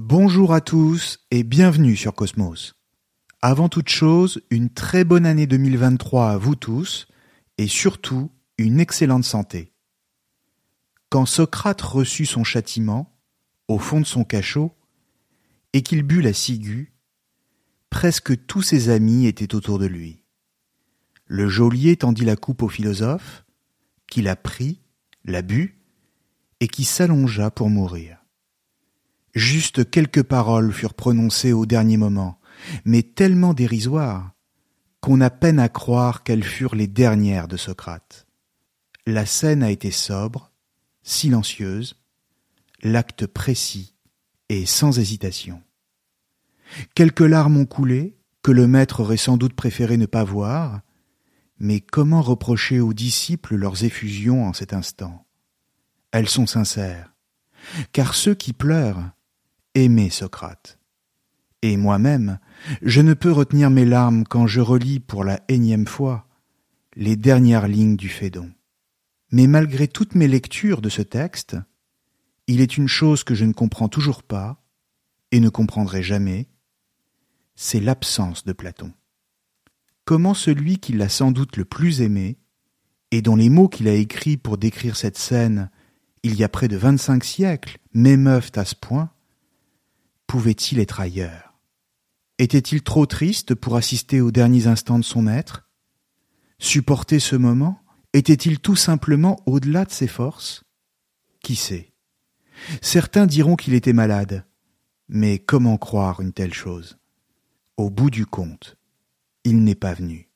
Bonjour à tous et bienvenue sur Cosmos. Avant toute chose, une très bonne année 2023 à vous tous et surtout une excellente santé. Quand Socrate reçut son châtiment, au fond de son cachot, et qu'il but la ciguë, presque tous ses amis étaient autour de lui. Le geôlier tendit la coupe au philosophe, qui la prit, la but, et qui s'allongea pour mourir. Juste quelques paroles furent prononcées au dernier moment, mais tellement dérisoires qu'on a peine à croire qu'elles furent les dernières de Socrate. La scène a été sobre, silencieuse, l'acte précis et sans hésitation. Quelques larmes ont coulé, que le maître aurait sans doute préféré ne pas voir, mais comment reprocher aux disciples leurs effusions en cet instant? Elles sont sincères, car ceux qui pleurent aimer Socrate. Et moi-même, je ne peux retenir mes larmes quand je relis pour la énième fois les dernières lignes du Phédon. Mais malgré toutes mes lectures de ce texte, il est une chose que je ne comprends toujours pas, et ne comprendrai jamais, c'est l'absence de Platon. Comment celui qui l'a sans doute le plus aimé, et dont les mots qu'il a écrits pour décrire cette scène il y a près de vingt-cinq siècles m'émeuvent à ce point, pouvait-il être ailleurs? Était-il trop triste pour assister aux derniers instants de son maître? Supporter ce moment? Était-il tout simplement au-delà de ses forces? Qui sait? Certains diront qu'il était malade, mais comment croire une telle chose? Au bout du compte, il n'est pas venu.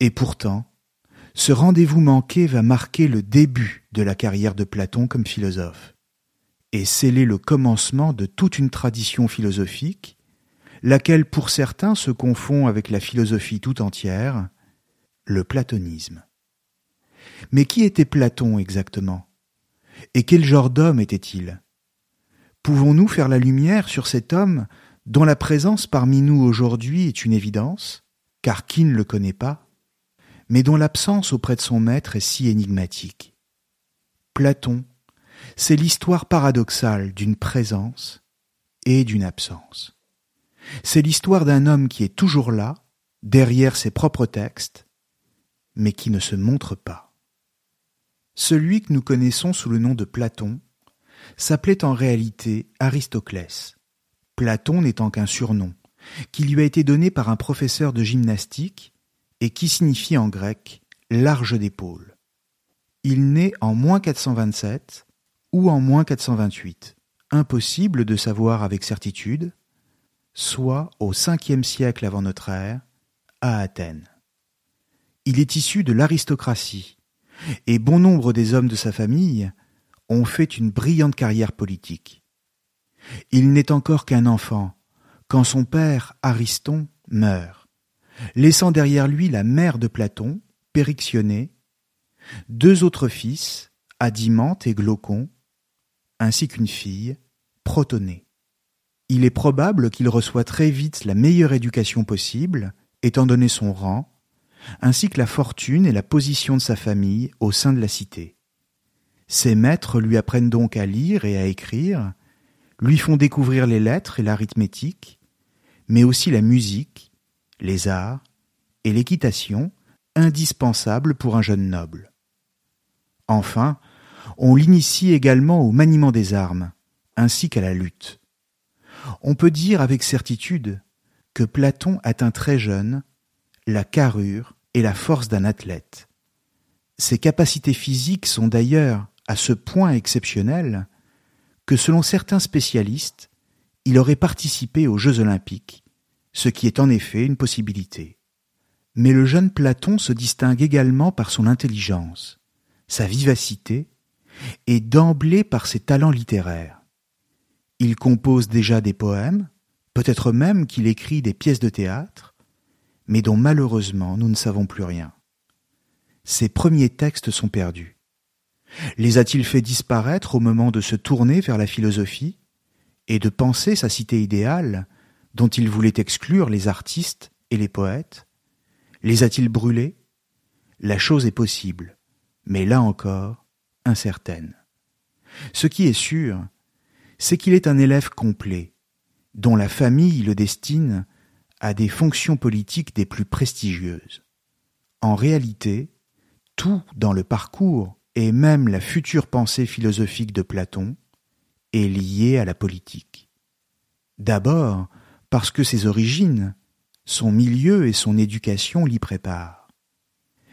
Et pourtant, ce rendez-vous manqué va marquer le début de la carrière de Platon comme philosophe et sceller le commencement de toute une tradition philosophique, laquelle pour certains se confond avec la philosophie tout entière, le platonisme. Mais qui était Platon exactement? Et quel genre d'homme était-il? Pouvons-nous faire la lumière sur cet homme dont la présence parmi nous aujourd'hui est une évidence, car qui ne le connaît pas, mais dont l'absence auprès de son maître est si énigmatique? Platon c'est l'histoire paradoxale d'une présence et d'une absence. C'est l'histoire d'un homme qui est toujours là, derrière ses propres textes, mais qui ne se montre pas. Celui que nous connaissons sous le nom de Platon s'appelait en réalité Aristoclès, Platon n'étant qu'un surnom, qui lui a été donné par un professeur de gymnastique et qui signifie en grec large d'épaule. Il naît en moins 427 ou en moins 428, impossible de savoir avec certitude, soit au cinquième siècle avant notre ère, à Athènes. Il est issu de l'aristocratie, et bon nombre des hommes de sa famille ont fait une brillante carrière politique. Il n'est encore qu'un enfant quand son père, Ariston, meurt, laissant derrière lui la mère de Platon, Périxionée, deux autres fils, Adimante et Glaucon, ainsi qu'une fille, Protonée. Il est probable qu'il reçoit très vite la meilleure éducation possible, étant donné son rang, ainsi que la fortune et la position de sa famille au sein de la cité. Ses maîtres lui apprennent donc à lire et à écrire, lui font découvrir les lettres et l'arithmétique, mais aussi la musique, les arts et l'équitation, indispensables pour un jeune noble. Enfin, On l'initie également au maniement des armes, ainsi qu'à la lutte. On peut dire avec certitude que Platon atteint très jeune la carrure et la force d'un athlète. Ses capacités physiques sont d'ailleurs à ce point exceptionnelles que selon certains spécialistes, il aurait participé aux Jeux olympiques, ce qui est en effet une possibilité. Mais le jeune Platon se distingue également par son intelligence, sa vivacité, et d'emblée par ses talents littéraires. Il compose déjà des poèmes, peut-être même qu'il écrit des pièces de théâtre, mais dont malheureusement nous ne savons plus rien. Ses premiers textes sont perdus. Les a-t-il fait disparaître au moment de se tourner vers la philosophie et de penser sa cité idéale dont il voulait exclure les artistes et les poètes? Les a-t-il brûlés? La chose est possible, mais là encore, Ce qui est sûr, c'est qu'il est un élève complet, dont la famille le destine à des fonctions politiques des plus prestigieuses. En réalité, tout dans le parcours et même la future pensée philosophique de Platon est liée à la politique. D'abord parce que ses origines, son milieu et son éducation l'y préparent,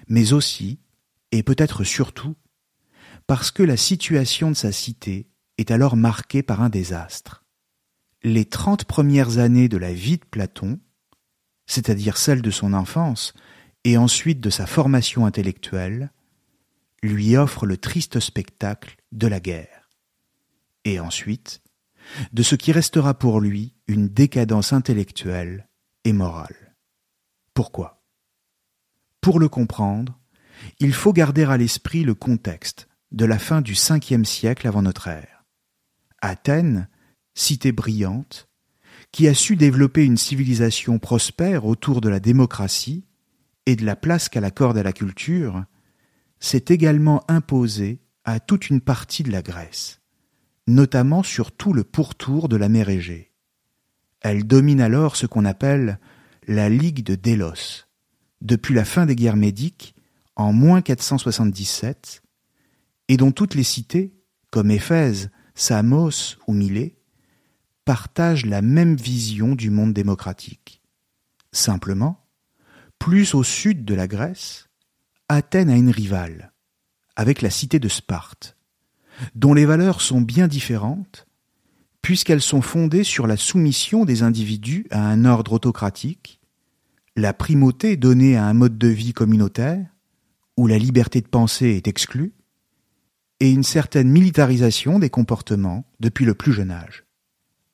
mais aussi, et peut-être surtout, parce que la situation de sa cité est alors marquée par un désastre. Les trente premières années de la vie de Platon, c'est-à-dire celles de son enfance et ensuite de sa formation intellectuelle, lui offre le triste spectacle de la guerre. Et ensuite, de ce qui restera pour lui une décadence intellectuelle et morale. Pourquoi? Pour le comprendre, il faut garder à l'esprit le contexte de la fin du cinquième siècle avant notre ère. Athènes, cité brillante, qui a su développer une civilisation prospère autour de la démocratie et de la place qu'elle accorde à la culture, s'est également imposé à toute une partie de la Grèce, notamment sur tout le pourtour de la mer Égée. Elle domine alors ce qu'on appelle la Ligue de Délos, depuis la fin des guerres médiques, en moins 477, et dont toutes les cités, comme Éphèse, Samos ou Milet, partagent la même vision du monde démocratique. Simplement, plus au sud de la Grèce, Athènes a une rivale, avec la cité de Sparte, dont les valeurs sont bien différentes, puisqu'elles sont fondées sur la soumission des individus à un ordre autocratique, la primauté donnée à un mode de vie communautaire, où la liberté de penser est exclue, et une certaine militarisation des comportements depuis le plus jeune âge.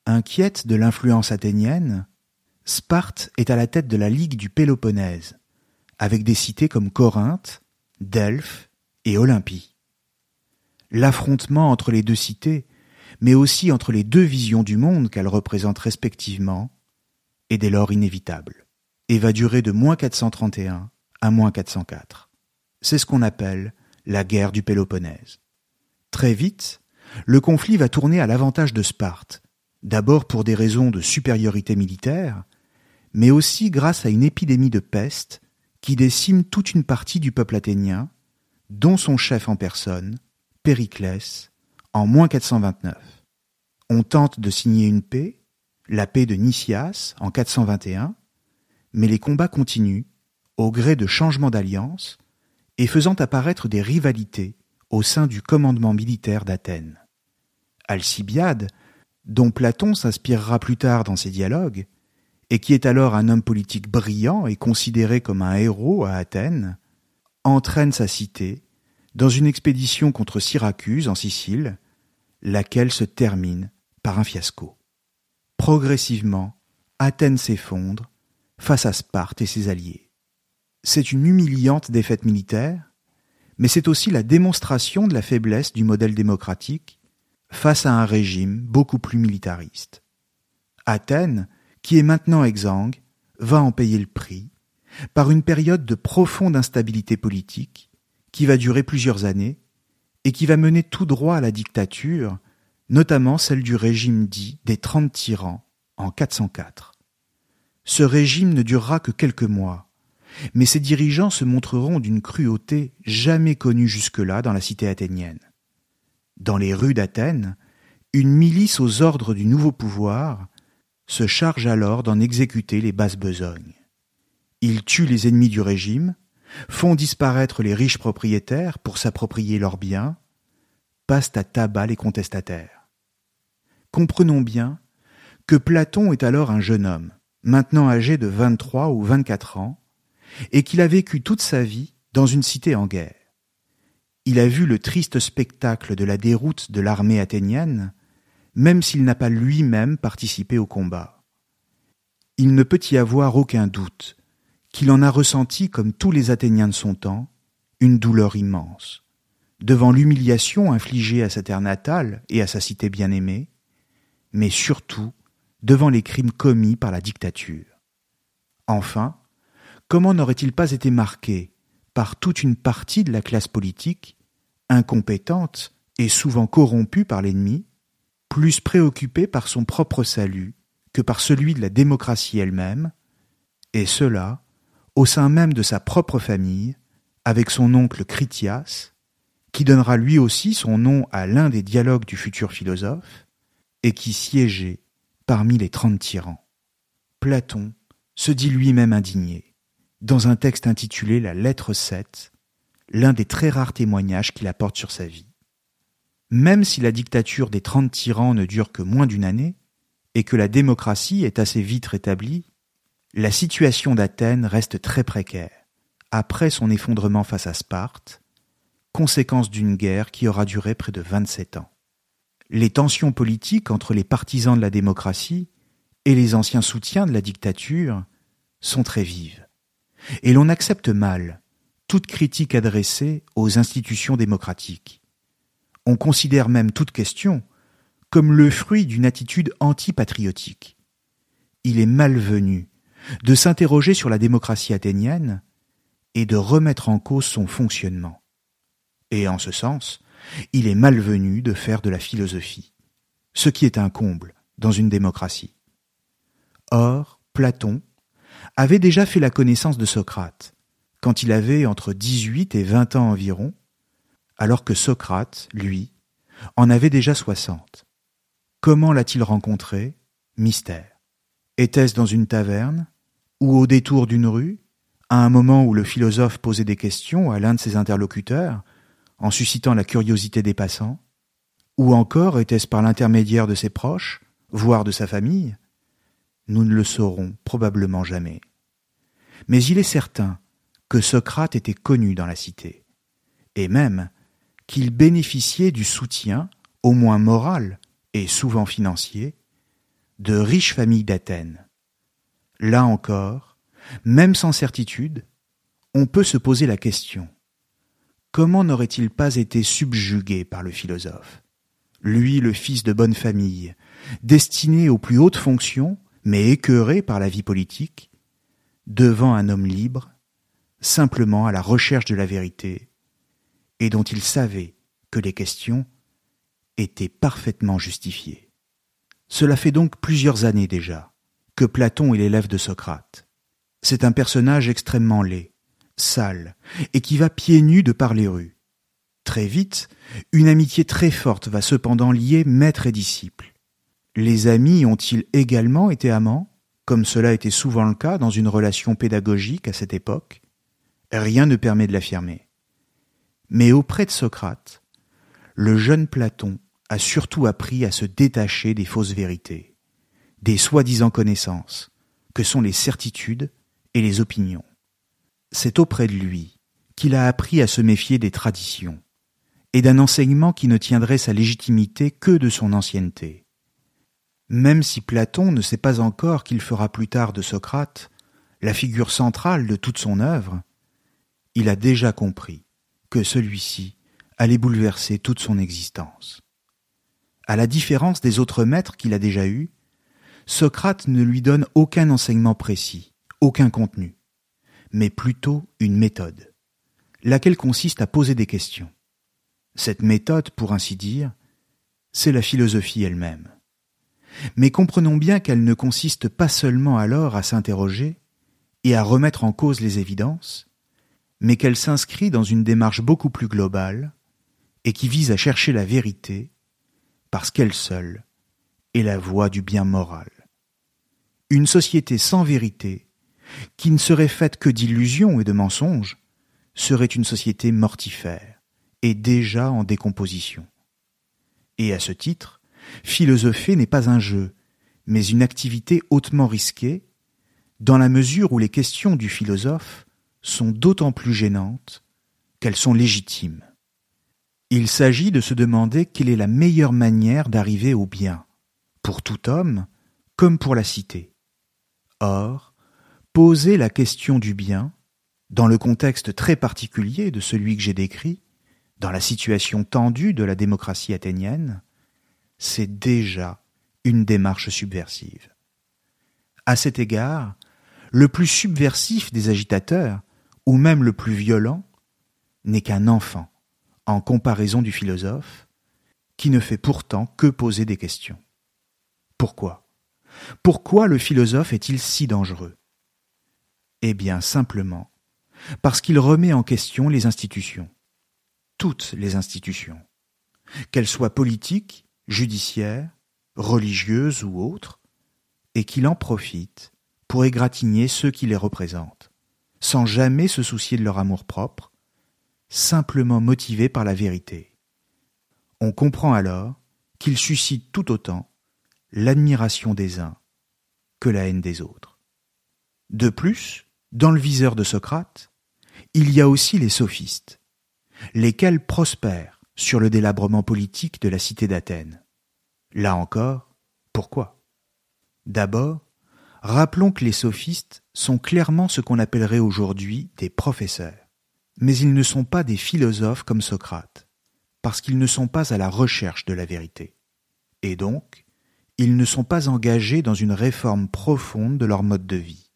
Inquiète de l'influence athénienne, Sparte est à la tête de la Ligue du Péloponnèse, avec des cités comme Corinthe, Delphes et Olympie. L'affrontement entre les deux cités, mais aussi entre les deux visions du monde qu'elles représentent respectivement, est dès lors inévitable, et va durer de moins 431 à moins 404. C'est ce qu'on appelle la guerre du Péloponnèse. Très vite, le conflit va tourner à l'avantage de Sparte, d'abord pour des raisons de supériorité militaire, mais aussi grâce à une épidémie de peste qui décime toute une partie du peuple athénien, dont son chef en personne, Périclès, en moins 429. On tente de signer une paix, la paix de Nicias en 421, mais les combats continuent, au gré de changements d'alliance, et faisant apparaître des rivalités au sein du commandement militaire d'Athènes. Alcibiade, dont Platon s'inspirera plus tard dans ses dialogues, et qui est alors un homme politique brillant et considéré comme un héros à Athènes, entraîne sa cité dans une expédition contre Syracuse en Sicile, laquelle se termine par un fiasco. Progressivement, Athènes s'effondre face à Sparte et ses alliés. C'est une humiliante défaite militaire, mais c'est aussi la démonstration de la faiblesse du modèle démocratique face à un régime beaucoup plus militariste. Athènes qui est maintenant exsangue, va en payer le prix par une période de profonde instabilité politique qui va durer plusieurs années et qui va mener tout droit à la dictature, notamment celle du régime dit des Trente Tyrans en 404. Ce régime ne durera que quelques mois, mais ses dirigeants se montreront d'une cruauté jamais connue jusque-là dans la cité athénienne. dans les rues d'Athènes, une milice aux ordres du nouveau pouvoir se charge alors d'en exécuter les basses besognes. Ils tuent les ennemis du régime, font disparaître les riches propriétaires pour s'approprier leurs biens, passent à tabac les contestataires. Comprenons bien que Platon est alors un jeune homme, maintenant âgé de 23 ou 24 ans, et qu'il a vécu toute sa vie dans une cité en guerre. Il a vu le triste spectacle de la déroute de l'armée athénienne, même s'il n'a pas lui-même participé au combat. Il ne peut y avoir aucun doute qu'il en a ressenti, comme tous les Athéniens de son temps, une douleur immense, devant l'humiliation infligée à sa terre natale et à sa cité bien-aimée, mais surtout devant les crimes commis par la dictature. Enfin, comment n'aurait-il pas été marqué par toute une partie de la classe politique, incompétente et souvent corrompue par l'ennemi, plus préoccupée par son propre salut que par celui de la démocratie elle-même, et cela au sein même de sa propre famille, avec son oncle Critias, qui donnera lui aussi son nom à l'un des dialogues du futur philosophe, et qui siégeait parmi les trente tyrans? Platon se dit lui-même indigné, dans un texte intitulé La lettre 7, l'un des très rares témoignages qu'il apporte sur sa vie. Même si la dictature des trente tyrans ne dure que moins d'une année, et que la démocratie est assez vite rétablie, la situation d'Athènes reste très précaire, après son effondrement face à Sparte, conséquence d'une guerre qui aura duré près de 27 ans. Les tensions politiques entre les partisans de la démocratie et les anciens soutiens de la dictature sont très vives, et l'on accepte mal toute critique adressée aux institutions démocratiques. On considère même toute question comme le fruit d'une attitude antipatriotique. Il est malvenu de s'interroger sur la démocratie athénienne et de remettre en cause son fonctionnement. Et en ce sens, il est malvenu de faire de la philosophie, ce qui est un comble dans une démocratie. Or, Platon avait déjà fait la connaissance de Socrate, quand il avait entre dix-huit et vingt ans environ, alors que Socrate, lui, en avait déjà soixante. Comment l'a-t-il rencontré? Mystère. Était-ce dans une taverne ou au détour d'une rue, à un moment où le philosophe posait des questions à l'un de ses interlocuteurs, en suscitant la curiosité des passants, ou encore était-ce par l'intermédiaire de ses proches, voire de sa famille? Nous ne le saurons probablement jamais. Mais il est certain que Socrate était connu dans la cité, et même qu'il bénéficiait du soutien, au moins moral et souvent financier, de riches familles d'Athènes. Là encore, même sans certitude, on peut se poser la question. Comment n'aurait-il pas été subjugué par le philosophe? Lui, le fils de bonne famille, destiné aux plus hautes fonctions, mais écœuré par la vie politique, devant un homme libre, simplement à la recherche de la vérité, et dont il savait que les questions étaient parfaitement justifiées. Cela fait donc plusieurs années déjà que Platon est l'élève de Socrate. C'est un personnage extrêmement laid, sale, et qui va pieds nus de par les rues. Très vite, une amitié très forte va cependant lier maître et disciple. Les amis ont-ils également été amants, comme cela était souvent le cas dans une relation pédagogique à cette époque? Rien ne permet de l'affirmer. Mais auprès de Socrate, le jeune Platon a surtout appris à se détacher des fausses vérités des soi-disant connaissances, que sont les certitudes et les opinions. C'est auprès de lui qu'il a appris à se méfier des traditions, et d'un enseignement qui ne tiendrait sa légitimité que de son ancienneté. Même si Platon ne sait pas encore qu'il fera plus tard de Socrate la figure centrale de toute son œuvre, il a déjà compris que celui-ci allait bouleverser toute son existence. À la différence des autres maîtres qu'il a déjà eus, Socrate ne lui donne aucun enseignement précis, aucun contenu, mais plutôt une méthode, laquelle consiste à poser des questions. Cette méthode, pour ainsi dire, c'est la philosophie elle-même. Mais comprenons bien qu'elle ne consiste pas seulement alors à s'interroger et à remettre en cause les évidences, mais qu'elle s'inscrit dans une démarche beaucoup plus globale et qui vise à chercher la vérité parce qu'elle seule est la voie du bien moral. Une société sans vérité, qui ne serait faite que d'illusions et de mensonges, serait une société mortifère et déjà en décomposition. Et à ce titre, philosopher n'est pas un jeu, mais une activité hautement risquée, dans la mesure où les questions du philosophe sont d'autant plus gênantes qu'elles sont légitimes. Il s'agit de se demander quelle est la meilleure manière d'arriver au bien, pour tout homme comme pour la cité. Or, poser la question du bien, dans le contexte très particulier de celui que j'ai décrit, dans la situation tendue de la démocratie athénienne, c'est déjà une démarche subversive. À cet égard, le plus subversif des agitateurs, ou même le plus violent, n'est qu'un enfant, en comparaison du philosophe, qui ne fait pourtant que poser des questions. Pourquoi? Pourquoi le philosophe est-il si dangereux? Eh bien simplement parce qu'il remet en question les institutions, toutes les institutions, qu'elles soient politiques, judiciaires, religieuses ou autres, et qu'il en profite pour égratigner ceux qui les représentent, sans jamais se soucier de leur amour-propre, simplement motivé par la vérité. On comprend alors qu'il suscite tout autant l'admiration des uns que la haine des autres. De plus, dans le viseur de Socrate, il y a aussi les sophistes, lesquels prospèrent sur le délabrement politique de la cité d'Athènes. Là encore, pourquoi? D'abord, rappelons que les sophistes sont clairement ce qu'on appellerait aujourd'hui des professeurs. Mais ils ne sont pas des philosophes comme Socrate, parce qu'ils ne sont pas à la recherche de la vérité. Et donc, ils ne sont pas engagés dans une réforme profonde de leur mode de vie.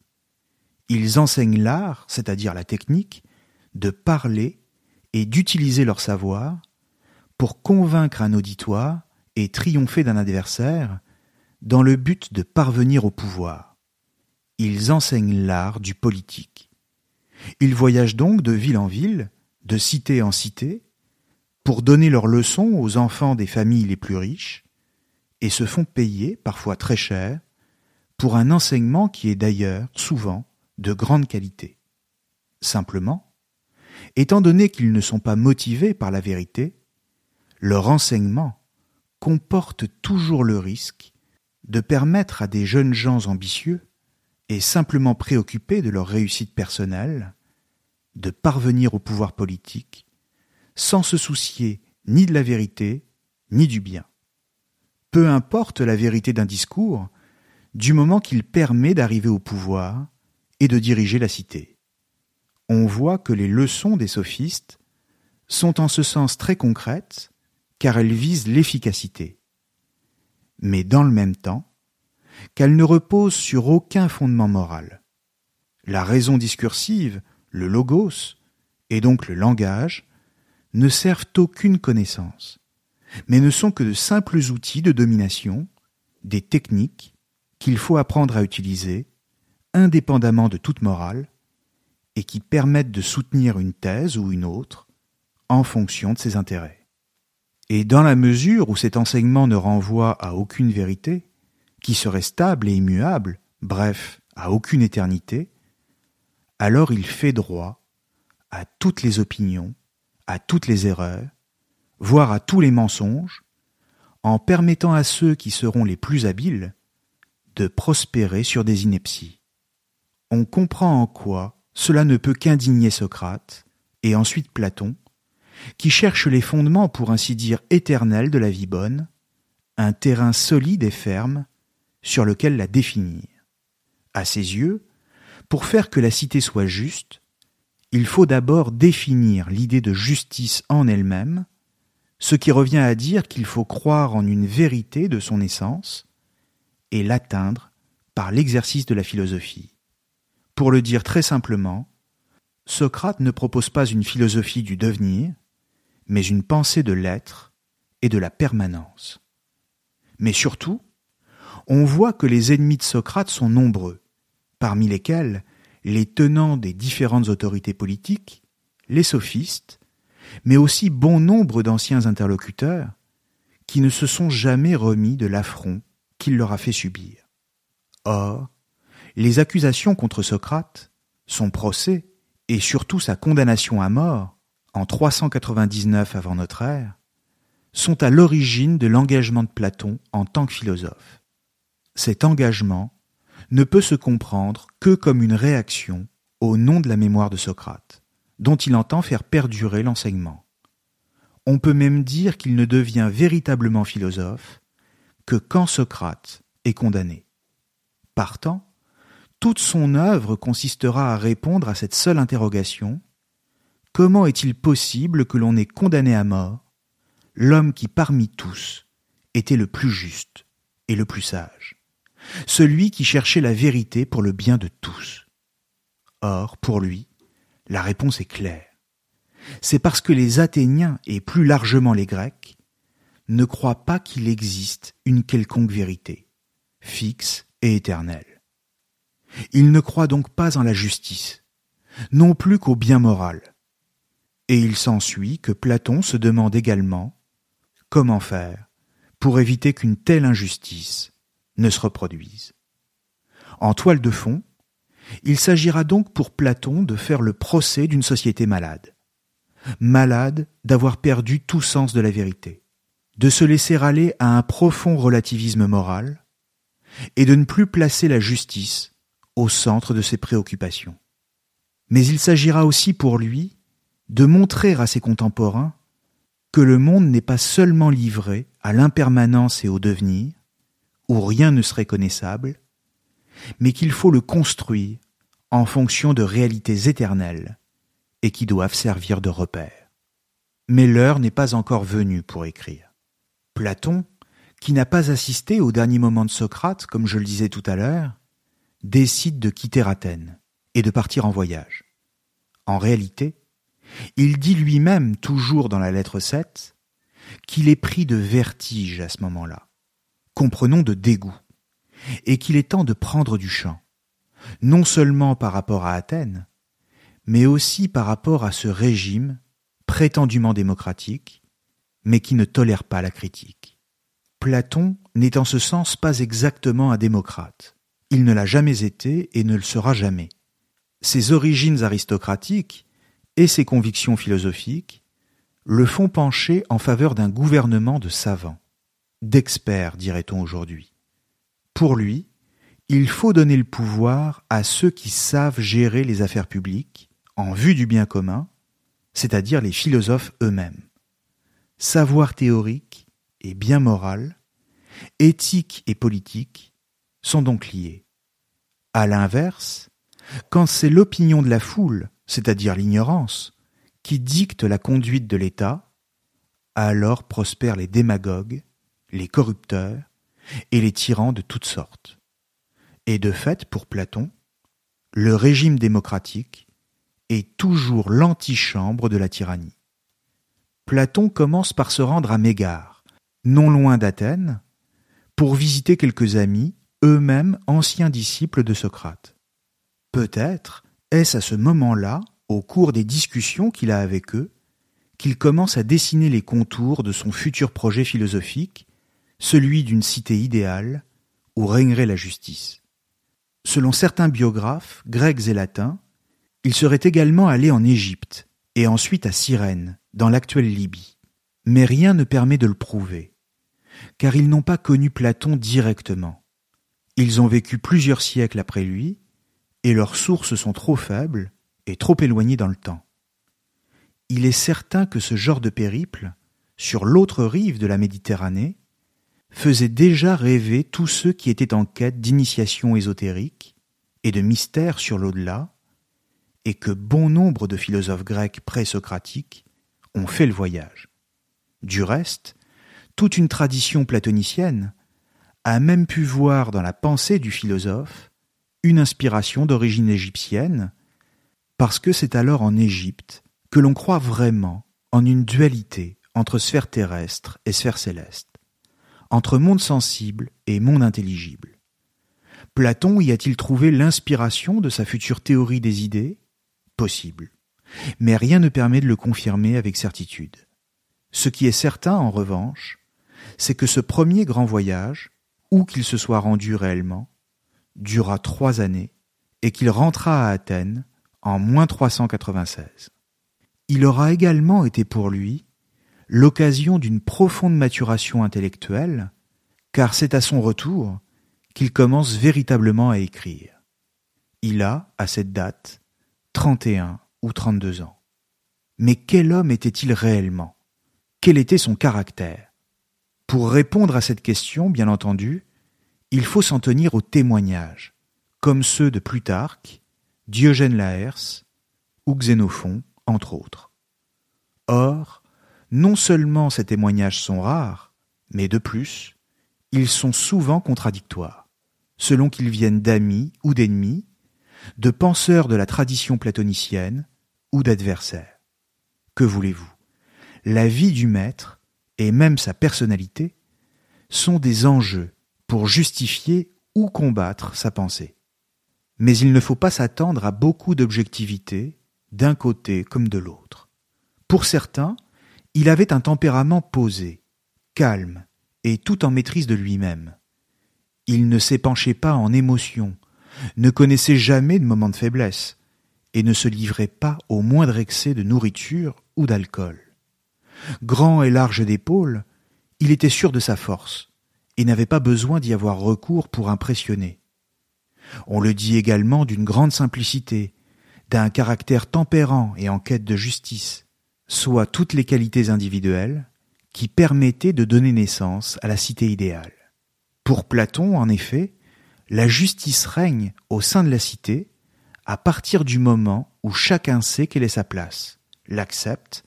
Ils enseignent l'art, c'est-à-dire la technique, de parler et d'utiliser leur savoir pour convaincre un auditoire et triompher d'un adversaire dans le but de parvenir au pouvoir. Ils enseignent l'art du politique. Ils voyagent donc de ville en ville, de cité en cité, pour donner leurs leçons aux enfants des familles les plus riches, et se font payer, parfois très cher, pour un enseignement qui est d'ailleurs souvent de grande qualité. Simplement, étant donné qu'ils ne sont pas motivés par la vérité, leur enseignement comporte toujours le risque de permettre à des jeunes gens ambitieux et simplement préoccupés de leur réussite personnelle de parvenir au pouvoir politique sans se soucier ni de la vérité ni du bien. Peu importe la vérité d'un discours, du moment qu'il permet d'arriver au pouvoir et de diriger la cité on voit que les leçons des sophistes sont en ce sens très concrètes, car elles visent l'efficacité, mais dans le même temps, qu'elles ne reposent sur aucun fondement moral. La raison discursive, le logos, et donc le langage, ne servent aucune connaissance, mais ne sont que de simples outils de domination, des techniques qu'il faut apprendre à utiliser, indépendamment de toute morale, et qui permettent de soutenir une thèse ou une autre en fonction de ses intérêts. Et dans la mesure où cet enseignement ne renvoie à aucune vérité, qui serait stable et immuable, bref, à aucune éternité, alors il fait droit à toutes les opinions, à toutes les erreurs, voire à tous les mensonges, en permettant à ceux qui seront les plus habiles de prospérer sur des inepties. On comprend en quoi cela ne peut qu'indigner Socrate, et ensuite Platon, qui cherchent les fondements, pour ainsi dire, éternels de la vie bonne, un terrain solide et ferme sur lequel la définir. À ses yeux, pour faire que la cité soit juste, il faut d'abord définir l'idée de justice en elle-même, ce qui revient à dire qu'il faut croire en une vérité de son essence et l'atteindre par l'exercice de la philosophie. Pour le dire très simplement, Socrate ne propose pas une philosophie du devenir, mais une pensée de l'être et de la permanence. Mais surtout, on voit que les ennemis de Socrate sont nombreux, parmi lesquels les tenants des différentes autorités politiques, les sophistes, mais aussi bon nombre d'anciens interlocuteurs qui ne se sont jamais remis de l'affront qu'il leur a fait subir. Or, les accusations contre Socrate, son procès et surtout sa condamnation à mort en 399 avant notre ère, sont à l'origine de l'engagement de Platon en tant que philosophe. Cet engagement ne peut se comprendre que comme une réaction au nom de la mémoire de Socrate, dont il entend faire perdurer l'enseignement. On peut même dire qu'il ne devient véritablement philosophe que quand Socrate est condamné. Partant, toute son œuvre consistera à répondre à cette seule interrogation Comment est-il possible que l'on ait condamné à mort l'homme qui parmi tous était le plus juste et le plus sage, celui qui cherchait la vérité pour le bien de tous? Or, pour lui, la réponse est claire. C'est parce que les Athéniens et plus largement les Grecs ne croient pas qu'il existe une quelconque vérité, fixe et éternelle. Ils ne croient donc pas en la justice, non plus qu'au bien moral. Et il s'ensuit que Platon se demande également comment faire pour éviter qu'une telle injustice ne se reproduise. En toile de fond, il s'agira donc pour Platon de faire le procès d'une société malade. Malade d'avoir perdu tout sens de la vérité, de se laisser aller à un profond relativisme moral, et de ne plus placer la justice au centre de ses préoccupations. Mais il s'agira aussi pour lui de montrer à ses contemporains que le monde n'est pas seulement livré à l'impermanence et au devenir, où rien ne serait connaissable, mais qu'il faut le construire en fonction de réalités éternelles et qui doivent servir de repère. Mais l'heure n'est pas encore venue pour écrire. Platon, qui n'a pas assisté au dernier moment de Socrate, comme je le disais tout à l'heure, décide de quitter Athènes et de partir en voyage. En réalité, il dit lui-même, toujours dans la lettre 7, qu'il est pris de vertige à ce moment-là, comprenons de dégoût, et qu'il est temps de prendre du champ, non seulement par rapport à Athènes, mais aussi par rapport à ce régime prétendument démocratique, mais qui ne tolère pas la critique. Platon n'est en ce sens pas exactement un démocrate. Il ne l'a jamais été et ne le sera jamais. Ses origines aristocratiques et ses convictions philosophiques le font pencher en faveur d'un gouvernement de savants, d'experts, dirait-on aujourd'hui. Pour lui, il faut donner le pouvoir à ceux qui savent gérer les affaires publiques en vue du bien commun, c'est-à-dire les philosophes eux-mêmes. Savoir théorique et bien moral, éthique et politique sont donc liés. À l'inverse, quand c'est l'opinion de la foule c'est-à-dire l'ignorance, qui dicte la conduite de l'État, alors prospèrent les démagogues, les corrupteurs et les tyrans de toutes sortes. Et de fait, pour Platon, le régime démocratique est toujours l'antichambre de la tyrannie. Platon commence par se rendre à Mégare, non loin d'Athènes, pour visiter quelques amis, eux-mêmes anciens disciples de Socrate. Peut-être est-ce à ce moment-là, au cours des discussions qu'il a avec eux, qu'il commence à dessiner les contours de son futur projet philosophique, celui d'une cité idéale où régnerait la justice? Selon certains biographes, grecs et latins, il serait également allé en Égypte et ensuite à Cyrène, dans l'actuelle Libye. Mais rien ne permet de le prouver, car ils n'ont pas connu Platon directement. Ils ont vécu plusieurs siècles après lui, et leurs sources sont trop faibles et trop éloignées dans le temps. Il est certain que ce genre de périple, sur l'autre rive de la Méditerranée, faisait déjà rêver tous ceux qui étaient en quête d'initiation ésotérique et de mystère sur l'au-delà, et que bon nombre de philosophes grecs présocratiques ont fait le voyage. Du reste, toute une tradition platonicienne a même pu voir dans la pensée du philosophe une inspiration d'origine égyptienne, parce que c'est alors en Égypte que l'on croit vraiment en une dualité entre sphère terrestre et sphère céleste, entre monde sensible et monde intelligible. Platon y a-t-il trouvé l'inspiration de sa future théorie des idées? Possible. mais rien ne permet de le confirmer avec certitude. Ce qui est certain, en revanche, c'est que ce premier grand voyage, où qu'il se soit rendu réellement, dura trois années et qu'il rentra à Athènes en moins 396. Il aura également été pour lui l'occasion d'une profonde maturation intellectuelle, car c'est à son retour qu'il commence véritablement à écrire. Il a, à cette date, 31 ou 32 ans. Mais quel homme était-il réellement? Quel était son caractère? Pour répondre à cette question, bien entendu, il faut s'en tenir aux témoignages, comme ceux de Plutarque, Diogène Laërce ou Xénophon, entre autres. Or, non seulement ces témoignages sont rares, mais de plus, ils sont souvent contradictoires, selon qu'ils viennent d'amis ou d'ennemis, de penseurs de la tradition platonicienne ou d'adversaires. Que voulez-vous? La vie du maître, et même sa personnalité, sont des enjeux pour justifier ou combattre sa pensée. Mais il ne faut pas s'attendre à beaucoup d'objectivité, d'un côté comme de l'autre. Pour certains, il avait un tempérament posé, calme, et tout en maîtrise de lui-même. Il ne s'épanchait pas en émotions, ne connaissait jamais de moments de faiblesse, et ne se livrait pas au moindre excès de nourriture ou d'alcool. Grand et large d'épaules, il était sûr de sa force, et n'avait pas besoin d'y avoir recours pour impressionner. On le dit également d'une grande simplicité, d'un caractère tempérant et en quête de justice, soit toutes les qualités individuelles qui permettaient de donner naissance à la cité idéale. Pour Platon, en effet, la justice règne au sein de la cité à partir du moment où chacun sait quelle est sa place, l'accepte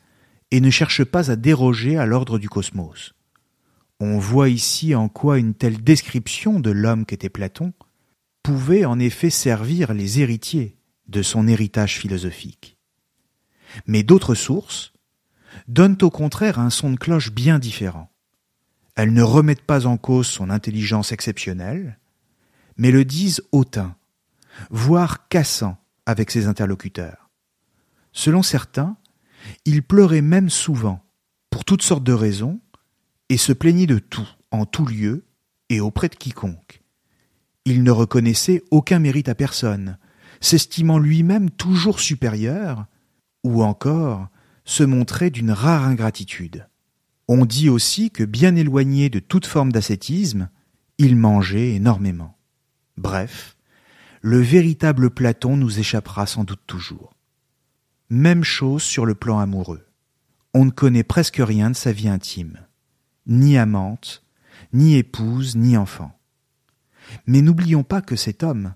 et ne cherche pas à déroger à l'ordre du cosmos. On voit ici en quoi une telle description de l'homme qu'était Platon pouvait en effet servir les héritiers de son héritage philosophique. Mais d'autres sources donnent au contraire un son de cloche bien différent. Elles ne remettent pas en cause son intelligence exceptionnelle, mais le disent hautain, voire cassant avec ses interlocuteurs. Selon certains, il pleurait même souvent, pour toutes sortes de raisons, et se plaignait de tout, en tout lieu, et auprès de quiconque. Il ne reconnaissait aucun mérite à personne, s'estimant lui-même toujours supérieur, ou encore se montrait d'une rare ingratitude. On dit aussi que bien éloigné de toute forme d'ascétisme, il mangeait énormément. Bref, le véritable Platon nous échappera sans doute toujours. Même chose sur le plan amoureux. On ne connaît presque rien de sa vie intime. Ni amante, ni épouse, ni enfant. Mais n'oublions pas que cet homme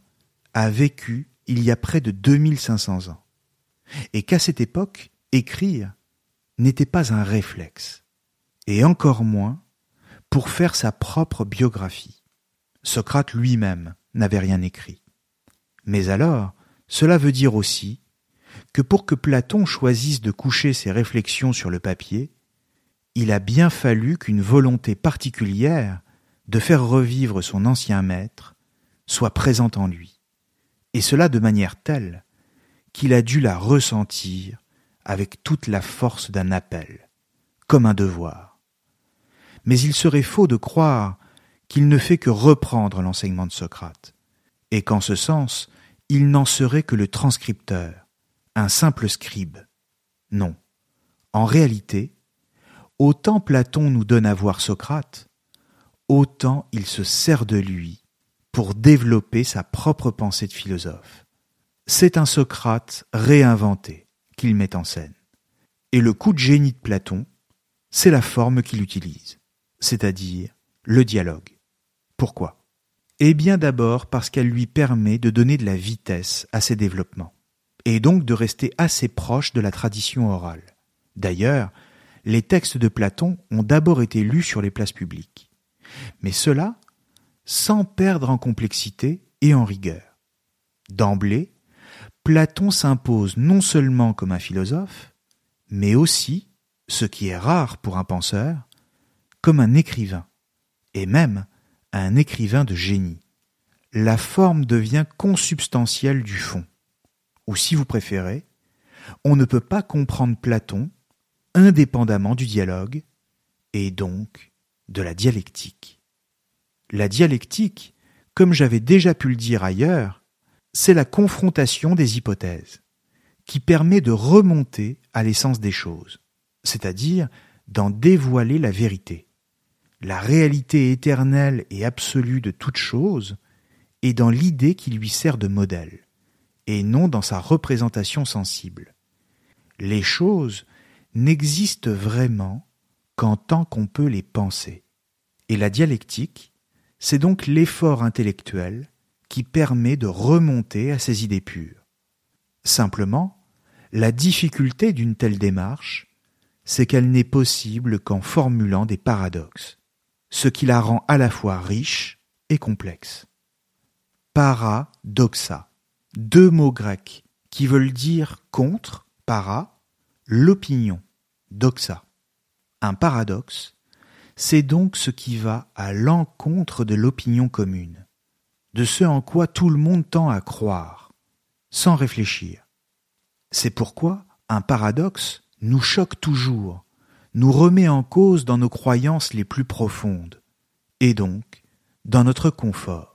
a vécu il y a près de 2500 ans. Et qu'à cette époque, écrire n'était pas un réflexe. Et encore moins pour faire sa propre biographie. Socrate lui-même n'avait rien écrit. Mais alors, cela veut dire aussi que pour que Platon choisisse de coucher ses réflexions sur le papier, il a bien fallu qu'une volonté particulière de faire revivre son ancien maître soit présente en lui, et cela de manière telle qu'il a dû la ressentir avec toute la force d'un appel, comme un devoir. Mais il serait faux de croire qu'il ne fait que reprendre l'enseignement de Socrate, et qu'en ce sens, il n'en serait que le transcripteur, un simple scribe. Non. En réalité, autant Platon nous donne à voir Socrate, autant il se sert de lui pour développer sa propre pensée de philosophe. C'est un Socrate réinventé qu'il met en scène. Et le coup de génie de Platon, c'est la forme qu'il utilise, c'est-à-dire le dialogue. Pourquoi? Eh bien d'abord parce qu'elle lui permet de donner de la vitesse à ses développements, et donc de rester assez proche de la tradition orale. D'ailleurs, les textes de Platon ont d'abord été lus sur les places publiques, mais cela sans perdre en complexité et en rigueur. D'emblée, Platon s'impose non seulement comme un philosophe, mais aussi, ce qui est rare pour un penseur, comme un écrivain, et même un écrivain de génie. La forme devient consubstantielle du fond, ou si vous préférez, on ne peut pas comprendre Platon indépendamment du dialogue et donc de la dialectique. La dialectique, comme j'avais déjà pu le dire ailleurs, c'est la confrontation des hypothèses, qui permet de remonter à l'essence des choses, c'est-à-dire d'en dévoiler la vérité. La réalité éternelle et absolue de toute chose est dans l'idée qui lui sert de modèle, et non dans sa représentation sensible. Les choses n'existent vraiment qu'en tant qu'on peut les penser. Et la dialectique, c'est donc l'effort intellectuel qui permet de remonter à ces idées pures. Simplement, la difficulté d'une telle démarche, c'est qu'elle n'est possible qu'en formulant des paradoxes, ce qui la rend à la fois riche et complexe. Paradoxa, deux mots grecs qui veulent dire contre, para, l'opinion, doxa. Un paradoxe, c'est donc ce qui va à l'encontre de l'opinion commune, de ce en quoi tout le monde tend à croire, sans réfléchir. C'est pourquoi un paradoxe nous choque toujours, nous remet en cause dans nos croyances les plus profondes, et donc dans notre confort.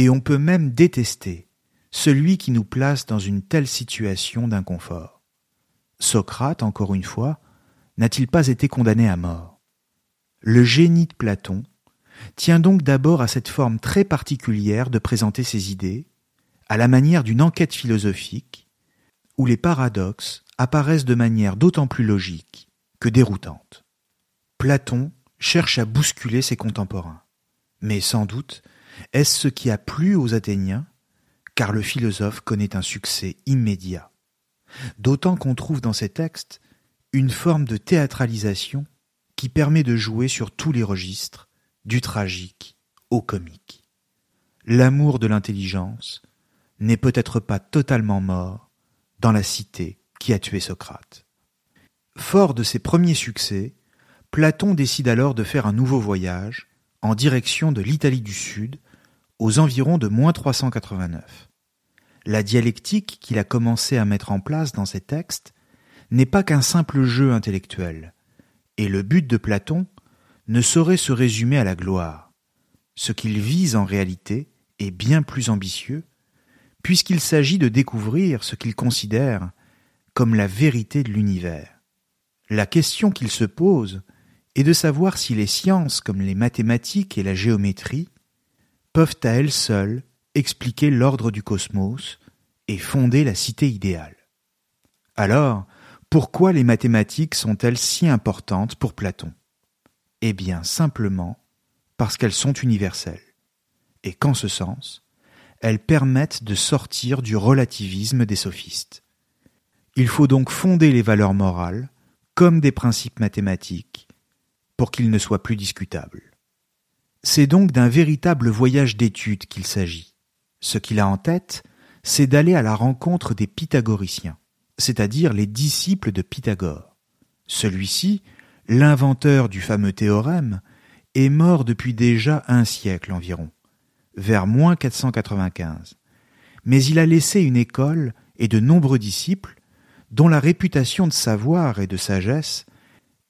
Et on peut même détester celui qui nous place dans une telle situation d'inconfort. Socrate, encore une fois, n'a-t-il pas été condamné à mort? Le génie de Platon tient donc d'abord à cette forme très particulière de présenter ses idées, à la manière d'une enquête philosophique, où les paradoxes apparaissent de manière d'autant plus logique que déroutante. Platon cherche à bousculer ses contemporains. Mais sans doute, est-ce ce qui a plu aux Athéniens? Car le philosophe connaît un succès immédiat. D'autant qu'on trouve dans ces textes une forme de théâtralisation qui permet de jouer sur tous les registres, du tragique au comique. L'amour de l'intelligence, n'est peut-être pas totalement mort dans la cité qui a tué Socrate. Fort de ses premiers succès, Platon décide alors de faire un nouveau voyage en direction de l'Italie du Sud aux environs de moins 389. La dialectique qu'il a commencé à mettre en place dans ses textes n'est pas qu'un simple jeu intellectuel, et le but de Platon ne saurait se résumer à la gloire. Ce qu'il vise en réalité est bien plus ambitieux, puisqu'il s'agit de découvrir ce qu'il considère comme la vérité de l'univers. La question qu'il se pose est de savoir si les sciences comme les mathématiques et la géométrie peuvent à elles seules expliquer l'ordre du cosmos et fonder la cité idéale. Alors, pourquoi les mathématiques sont-elles si importantes pour Platon? Eh bien, simplement parce qu'elles sont universelles, et qu'en ce sens, elles permettent de sortir du relativisme des sophistes. Il faut donc fonder les valeurs morales comme des principes mathématiques pour qu'ils ne soient plus discutables. C'est donc d'un véritable voyage d'étude qu'il s'agit. Ce qu'il a en tête, c'est d'aller à la rencontre des pythagoriciens, c'est-à-dire les disciples de Pythagore. Celui-ci, l'inventeur du fameux théorème, est mort depuis déjà un siècle environ, vers moins 495. Mais il a laissé une école et de nombreux disciples dont la réputation de savoir et de sagesse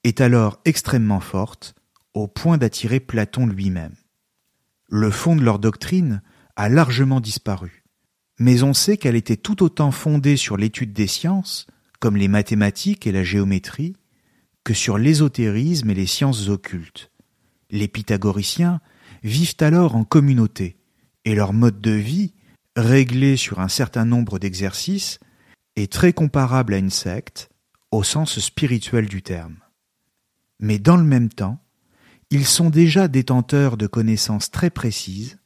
est alors extrêmement forte au point d'attirer Platon lui-même. Le fond de leur doctrine a largement disparu, mais on sait qu'elle était tout autant fondée sur l'étude des sciences, comme les mathématiques et la géométrie, que sur l'ésotérisme et les sciences occultes. Les pythagoriciens vivent alors en communauté, et leur mode de vie, réglé sur un certain nombre d'exercices, est très comparable à une secte, au sens spirituel du terme. Mais dans le même temps, ils sont déjà détenteurs de connaissances très précises,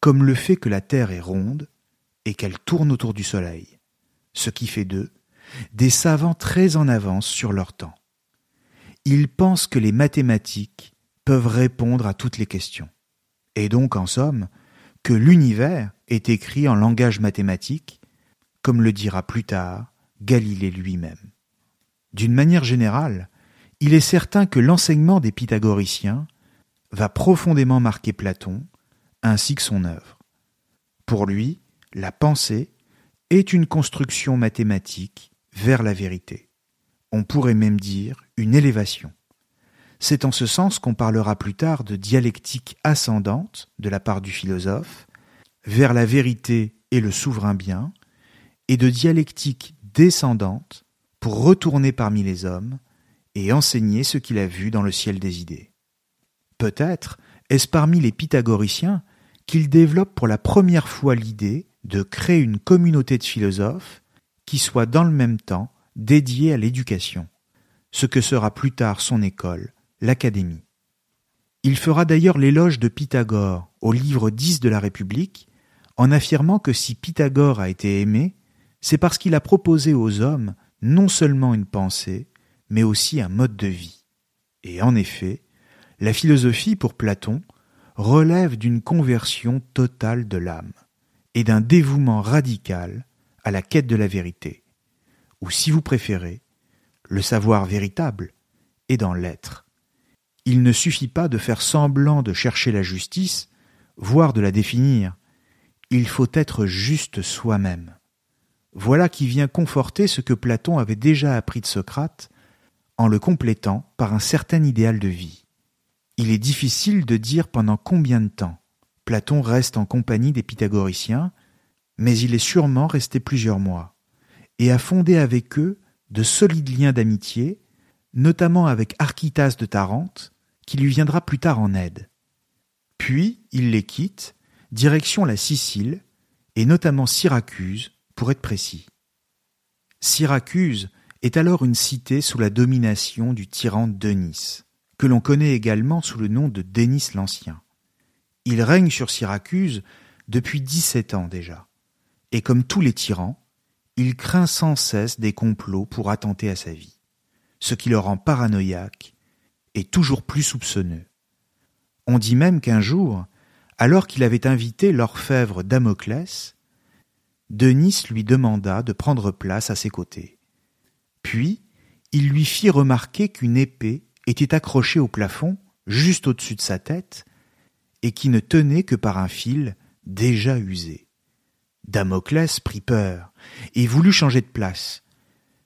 comme le fait que la Terre est ronde et qu'elle tourne autour du Soleil, ce qui fait d'eux des savants très en avance sur leur temps. Ils pensent que les mathématiques peuvent répondre à toutes les questions, et donc en somme que l'univers est écrit en langage mathématique, comme le dira plus tard Galilée lui-même. D'une manière générale, il est certain que l'enseignement des pythagoriciens va profondément marquer Platon ainsi que son œuvre. Pour lui, la pensée est une construction mathématique vers la vérité. On pourrait même dire une élévation. C'est en ce sens qu'on parlera plus tard de dialectique ascendante de la part du philosophe vers la vérité et le souverain bien, et de dialectique descendante pour retourner parmi les hommes et enseigner ce qu'il a vu dans le ciel des idées. Peut-être est-ce parmi les pythagoriciens qu'il développe pour la première fois l'idée de créer une communauté de philosophes qui soit dans le même temps dédiée à l'éducation, ce que sera plus tard son école, l'Académie. Il fera d'ailleurs l'éloge de Pythagore au livre 10 de la République, en affirmant que si Pythagore a été aimé, c'est parce qu'il a proposé aux hommes non seulement une pensée, mais aussi un mode de vie. Et en effet, la philosophie pour Platon relève d'une conversion totale de l'âme et d'un dévouement radical à la quête de la vérité, ou si vous préférez, le savoir véritable est dans l'être. Il ne suffit pas de faire semblant de chercher la justice, voire de la définir, il faut être juste soi-même. Voilà qui vient conforter ce que Platon avait déjà appris de Socrate en le complétant par un certain idéal de vie. Il est difficile de dire pendant combien de temps Platon reste en compagnie des pythagoriciens, mais il est sûrement resté plusieurs mois, et a fondé avec eux de solides liens d'amitié, notamment avec Archytas de Tarente, qui lui viendra plus tard en aide. Puis il les quitte, direction la Sicile, et notamment Syracuse, pour être précis. Syracuse est alors une cité sous la domination du tyran Denis, que l'on connaît également sous le nom de Denis l'Ancien. Il règne sur Syracuse depuis dix-sept ans déjà, et comme tous les tyrans, il craint sans cesse des complots pour attenter à sa vie, ce qui le rend paranoïaque et toujours plus soupçonneux. On dit même qu'un jour, alors qu'il avait invité l'orfèvre Damoclès, Denis lui demanda de prendre place à ses côtés. Puis, il lui fit remarquer qu'une épée était accrochée au plafond, juste au-dessus de sa tête, et qui ne tenait que par un fil déjà usé. Damoclès prit peur et voulut changer de place,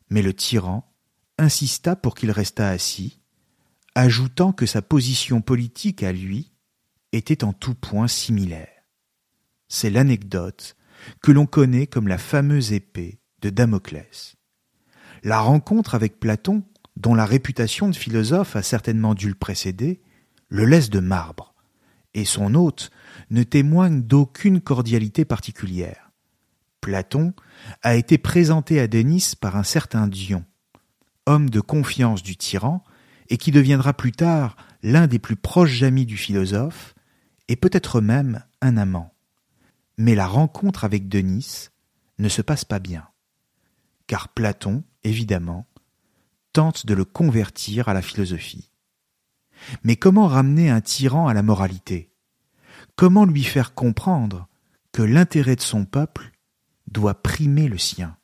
mais le tyran insista pour qu'il restât assis, ajoutant que sa position politique à lui était en tout point similaire. C'est l'anecdote que l'on connaît comme la fameuse épée de Damoclès. La rencontre avec Platon, dont la réputation de philosophe a certainement dû le précéder, le laisse de marbre, et son hôte ne témoigne d'aucune cordialité particulière. Platon a été présenté à Denis par un certain Dion, homme de confiance du tyran, et qui deviendra plus tard l'un des plus proches amis du philosophe, et peut-être même un amant. Mais la rencontre avec Denis ne se passe pas bien, car Platon, évidemment, tente de le convertir à la philosophie. Mais comment ramener un tyran à la moralité? Comment lui faire comprendre que l'intérêt de son peuple doit primer le sien?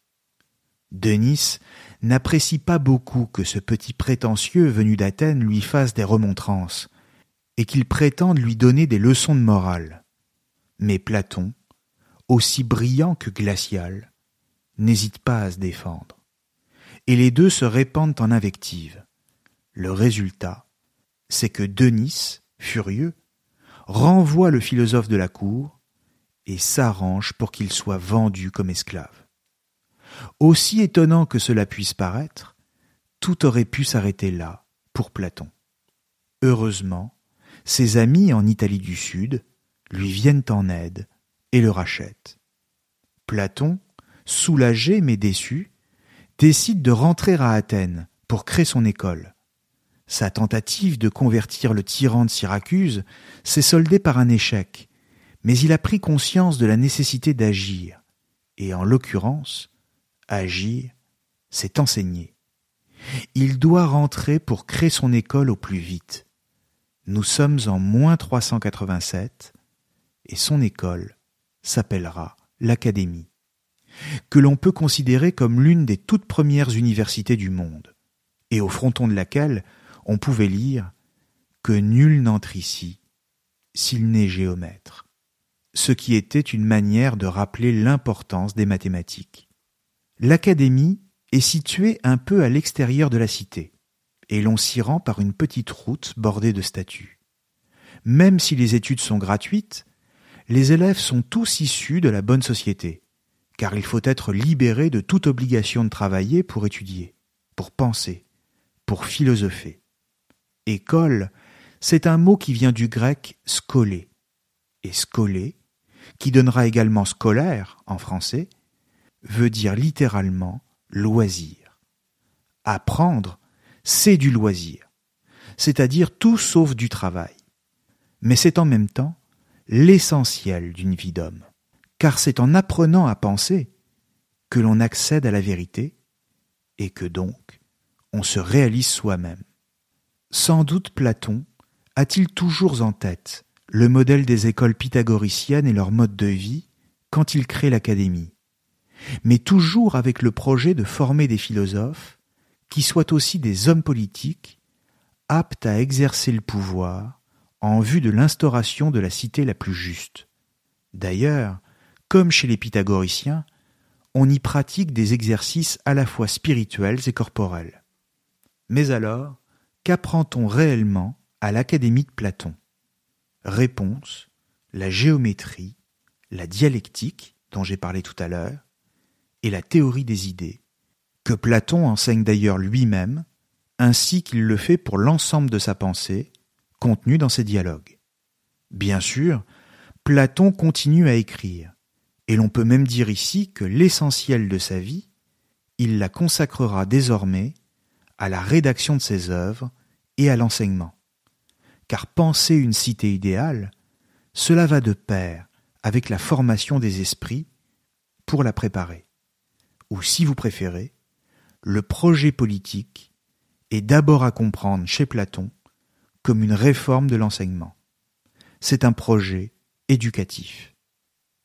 Denis n'apprécie pas beaucoup que ce petit prétentieux venu d'Athènes lui fasse des remontrances, et qu'il prétende lui donner des leçons de morale. Mais Platon, aussi brillant que glacial, n'hésite pas à se défendre. Et les deux se répandent en invectives. Le résultat, c'est que Denis, furieux, renvoie le philosophe de la cour et s'arrange pour qu'il soit vendu comme esclave. Aussi étonnant que cela puisse paraître, tout aurait pu s'arrêter là pour Platon. Heureusement, ses amis en Italie du Sud lui viennent en aide et le rachètent. Platon, soulagé mais déçu, décide de rentrer à Athènes pour créer son école. Sa tentative de convertir le tyran de Syracuse s'est soldée par un échec, mais il a pris conscience de la nécessité d'agir, et en l'occurrence, agir, c'est enseigner. Il doit rentrer pour créer son école au plus vite. Nous sommes en moins 387 et son école s'appellera l'Académie, que l'on peut considérer comme l'une des toutes premières universités du monde, et au fronton de laquelle on pouvait lire que nul n'entre ici s'il n'est géomètre, ce qui était une manière de rappeler l'importance des mathématiques. L'Académie est située un peu à l'extérieur de la cité, et l'on s'y rend par une petite route bordée de statues. Même si les études sont gratuites, les élèves sont tous issus de la bonne société, car il faut être libéré de toute obligation de travailler pour étudier, pour penser, pour philosopher. École, c'est un mot qui vient du grec scolé, et scolé, qui donnera également scolaire en français, veut dire littéralement loisir. Apprendre c'est du loisir, c'est-à-dire tout sauf du travail. Mais c'est en même temps l'essentiel d'une vie d'homme, car c'est en apprenant à penser que l'on accède à la vérité et que donc on se réalise soi-même. Sans doute Platon a-t-il toujours en tête le modèle des écoles pythagoriciennes et leur mode de vie quand il crée l'Académie, mais toujours avec le projet de former des philosophes qui soient aussi des hommes politiques aptes à exercer le pouvoir en vue de l'instauration de la cité la plus juste. D'ailleurs, comme chez les pythagoriciens, on y pratique des exercices à la fois spirituels et corporels. Mais alors, qu'apprend-on réellement à l'Académie de Platon? Réponse la géométrie, la dialectique, dont j'ai parlé tout à l'heure, et la théorie des idées, que Platon enseigne d'ailleurs lui-même, ainsi qu'il le fait pour l'ensemble de sa pensée, contenue dans ses dialogues. Bien sûr, Platon continue à écrire, et l'on peut même dire ici que l'essentiel de sa vie, il la consacrera désormais à la rédaction de ses œuvres et à l'enseignement. Car penser une cité idéale, cela va de pair avec la formation des esprits pour la préparer. Ou si vous préférez, le projet politique est d'abord à comprendre chez Platon comme une réforme de l'enseignement. C'est un projet éducatif.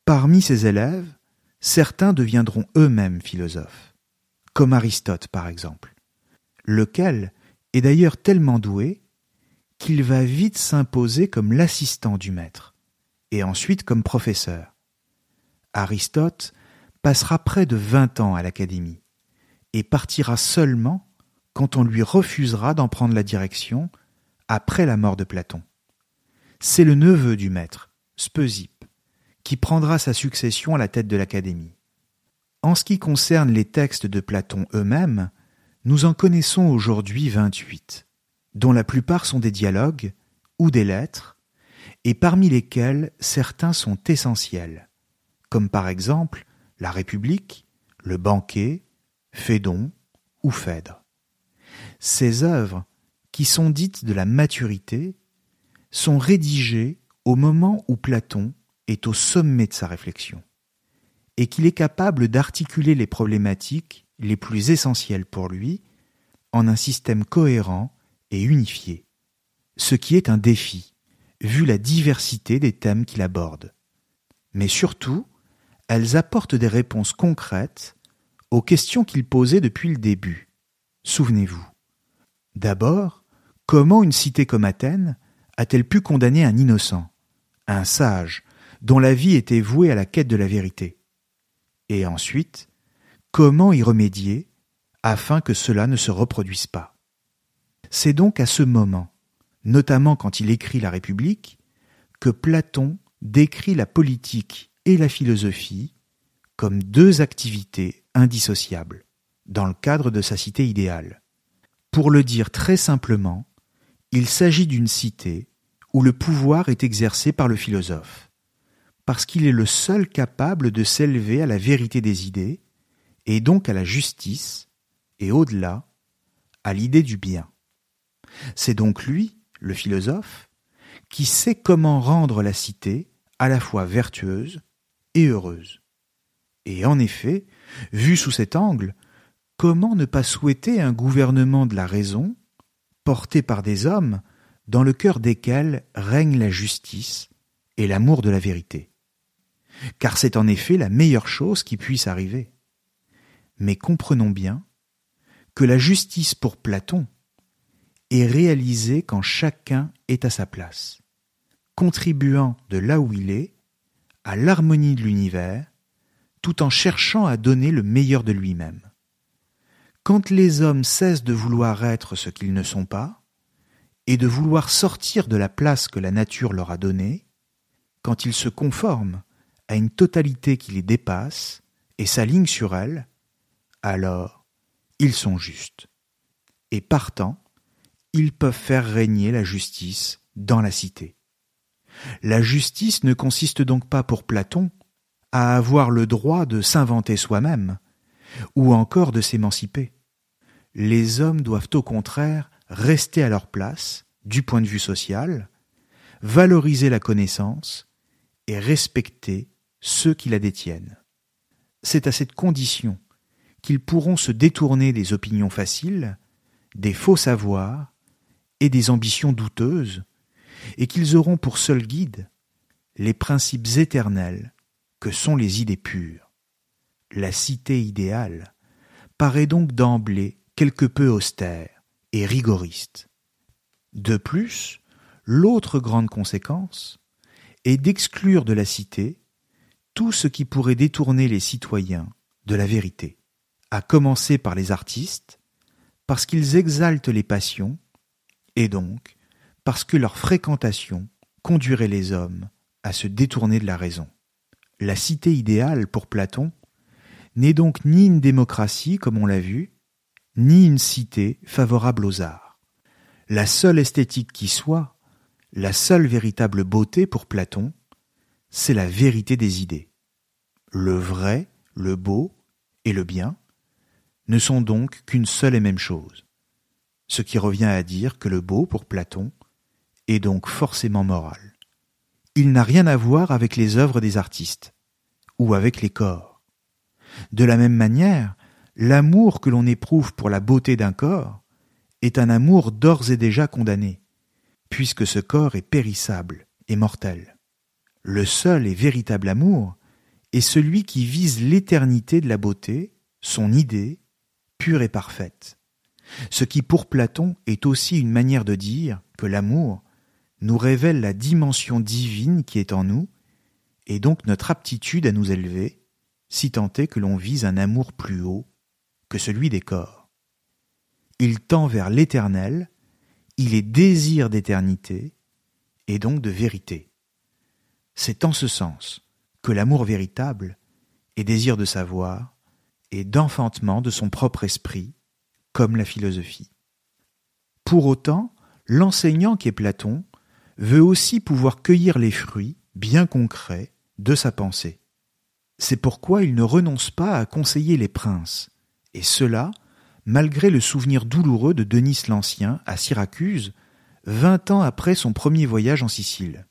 Parmi ses élèves, certains deviendront eux-mêmes philosophes, comme Aristote par exemple, lequel est d'ailleurs tellement doué qu'il va vite s'imposer comme l'assistant du maître, et ensuite comme professeur. Aristote passera près de vingt ans à l'Académie, et partira seulement quand on lui refusera d'en prendre la direction après la mort de Platon. C'est le neveu du maître, Speusippe, qui prendra sa succession à la tête de l'Académie. En ce qui concerne les textes de Platon eux-mêmes, nous en connaissons aujourd'hui vingt-huit, dont la plupart sont des dialogues ou des lettres, et parmi lesquels certains sont essentiels, comme par exemple la République, le banquet, Phédon ou Phèdre. Ces œuvres, qui sont dites de la maturité, sont rédigées au moment où Platon est au sommet de sa réflexion, et qu'il est capable d'articuler les problématiques les plus essentielles pour lui en un système cohérent et unifié, ce qui est un défi, vu la diversité des thèmes qu'il aborde. Mais surtout, elles apportent des réponses concrètes aux questions qu'il posait depuis le début. Souvenez-vous. D'abord, comment une cité comme Athènes a-t-elle pu condamner un innocent, un sage, dont la vie était vouée à la quête de la vérité. Et ensuite, comment y remédier afin que cela ne se reproduise pas? C'est donc à ce moment, notamment quand il écrit La République, que Platon décrit la politique et la philosophie comme deux activités indissociables dans le cadre de sa cité idéale. Pour le dire très simplement, il s'agit d'une cité où le pouvoir est exercé par le philosophe, parce qu'il est le seul capable de s'élever à la vérité des idées, et donc à la justice, et au-delà, à l'idée du bien. C'est donc lui, le philosophe, qui sait comment rendre la cité à la fois vertueuse et heureuse. Et en effet, vu sous cet angle, comment ne pas souhaiter un gouvernement de la raison, porté par des hommes dans le cœur desquels règne la justice et l'amour de la vérité? Car c'est en effet la meilleure chose qui puisse arriver. Mais comprenons bien que la justice pour Platon est réalisée quand chacun est à sa place, contribuant de là où il est à l'harmonie de l'univers, tout en cherchant à donner le meilleur de lui-même. Quand les hommes cessent de vouloir être ce qu'ils ne sont pas, et de vouloir sortir de la place que la nature leur a donnée, quand ils se conforment à une totalité qui les dépasse et s'aligne sur elle, alors ils sont justes. Et partant, ils peuvent faire régner la justice dans la cité. La justice ne consiste donc pas pour Platon à avoir le droit de s'inventer soi-même, ou encore de s'émanciper. Les hommes doivent au contraire rester à leur place, du point de vue social, valoriser la connaissance et respecter ceux qui la détiennent. C'est à cette condition qu'ils pourront se détourner des opinions faciles, des faux savoirs et des ambitions douteuses, et qu'ils auront pour seul guide les principes éternels que sont les idées pures. La cité idéale paraît donc d'emblée quelque peu austère et rigoriste. De plus, l'autre grande conséquence est d'exclure de la cité tout ce qui pourrait détourner les citoyens de la vérité, à commencer par les artistes, parce qu'ils exaltent les passions, et donc parce que leur fréquentation conduirait les hommes à se détourner de la raison. La cité idéale pour Platon n'est donc ni une démocratie, comme on l'a vu, ni une cité favorable aux arts. La seule esthétique qui soit, la seule véritable beauté pour Platon, c'est la vérité des idées. Le vrai, le beau et le bien ne sont donc qu'une seule et même chose, ce qui revient à dire que le beau pour Platon est donc forcément moral. Il n'a rien à voir avec les œuvres des artistes, ou avec les corps. De la même manière, l'amour que l'on éprouve pour la beauté d'un corps est un amour d'ores et déjà condamné, puisque ce corps est périssable et mortel. Le seul et véritable amour est celui qui vise l'éternité de la beauté, son idée, pure et parfaite. Ce qui pour Platon est aussi une manière de dire que l'amour nous révèle la dimension divine qui est en nous, et donc notre aptitude à nous élever, si tant est que l'on vise un amour plus haut que celui des corps. Il tend vers l'éternel, il est désir d'éternité, et donc de vérité. C'est en ce sens que l'amour véritable est désir de savoir et d'enfantement de son propre esprit, comme la philosophie. Pour autant, l'enseignant qui est Platon veut aussi pouvoir cueillir les fruits, bien concrets, de sa pensée. C'est pourquoi il ne renonce pas à conseiller les princes, et cela malgré le souvenir douloureux de Denis l'Ancien à Syracuse, vingt ans après son premier voyage en Sicile.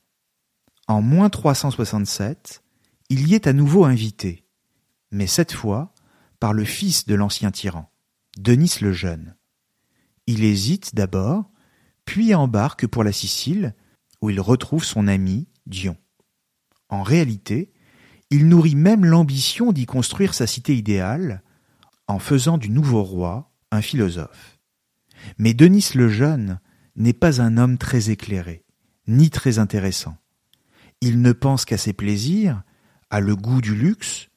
En moins 367, il y est à nouveau invité, mais cette fois par le fils de l'ancien tyran, Denis le Jeune. Il hésite d'abord, puis embarque pour la Sicile, où il retrouve son ami Dion. En réalité, il nourrit même l'ambition d'y construire sa cité idéale, en faisant du nouveau roi un philosophe. Mais Denis le Jeune n'est pas un homme très éclairé, ni très intéressant. Il ne pense qu'à ses plaisirs, a le goût du luxe,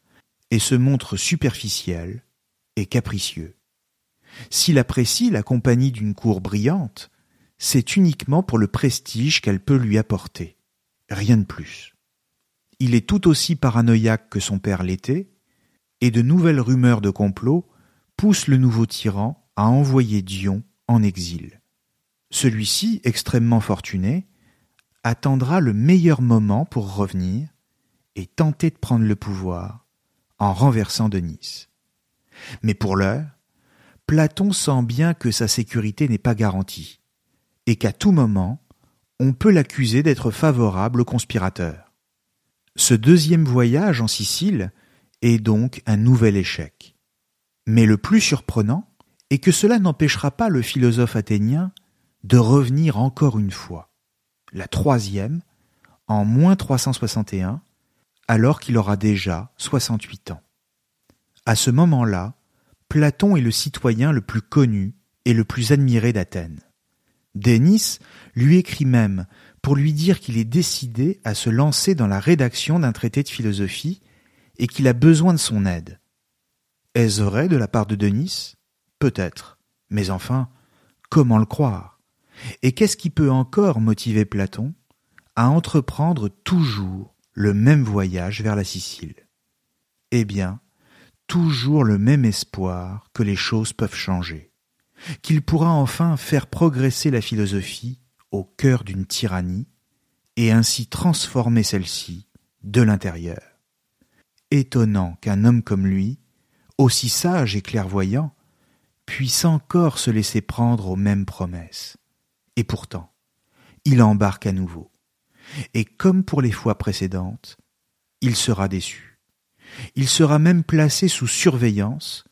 et se montre superficiel et capricieux. S'il apprécie la compagnie d'une cour brillante, c'est uniquement pour le prestige qu'elle peut lui apporter, rien de plus. Il est tout aussi paranoïaque que son père l'était, et de nouvelles rumeurs de complot poussent le nouveau tyran à envoyer Dion en exil. Celui-ci, extrêmement fortuné, attendra le meilleur moment pour revenir et tenter de prendre le pouvoir en renversant Denis. Mais pour l'heure, Platon sent bien que sa sécurité n'est pas garantie et qu'à tout moment, on peut l'accuser d'être favorable aux conspirateurs. Ce deuxième voyage en Sicile est donc un nouvel échec. Mais le plus surprenant est que cela n'empêchera pas le philosophe athénien de revenir encore une fois, la troisième, en moins 361, alors qu'il aura déjà 68 ans. À ce moment-là, Platon est le citoyen le plus connu et le plus admiré d'Athènes. Denis lui écrit même pour lui dire qu'il est décidé à se lancer dans la rédaction d'un traité de philosophie et qu'il a besoin de son aide. Est-ce vrai de la part de Denis? Peut-être. Mais enfin, comment le croire? Et qu'est-ce qui peut encore motiver Platon? À entreprendre toujours le même voyage vers la Sicile Eh bien, toujours le même espoir que les choses peuvent changer qu'il pourra enfin faire progresser la philosophie au cœur d'une tyrannie et ainsi transformer celle-ci de l'intérieur. Étonnant qu'un homme comme lui, aussi sage et clairvoyant, puisse encore se laisser prendre aux mêmes promesses. Et pourtant, il embarque à nouveau. Et comme pour les fois précédentes, il sera déçu. Il sera même placé sous surveillance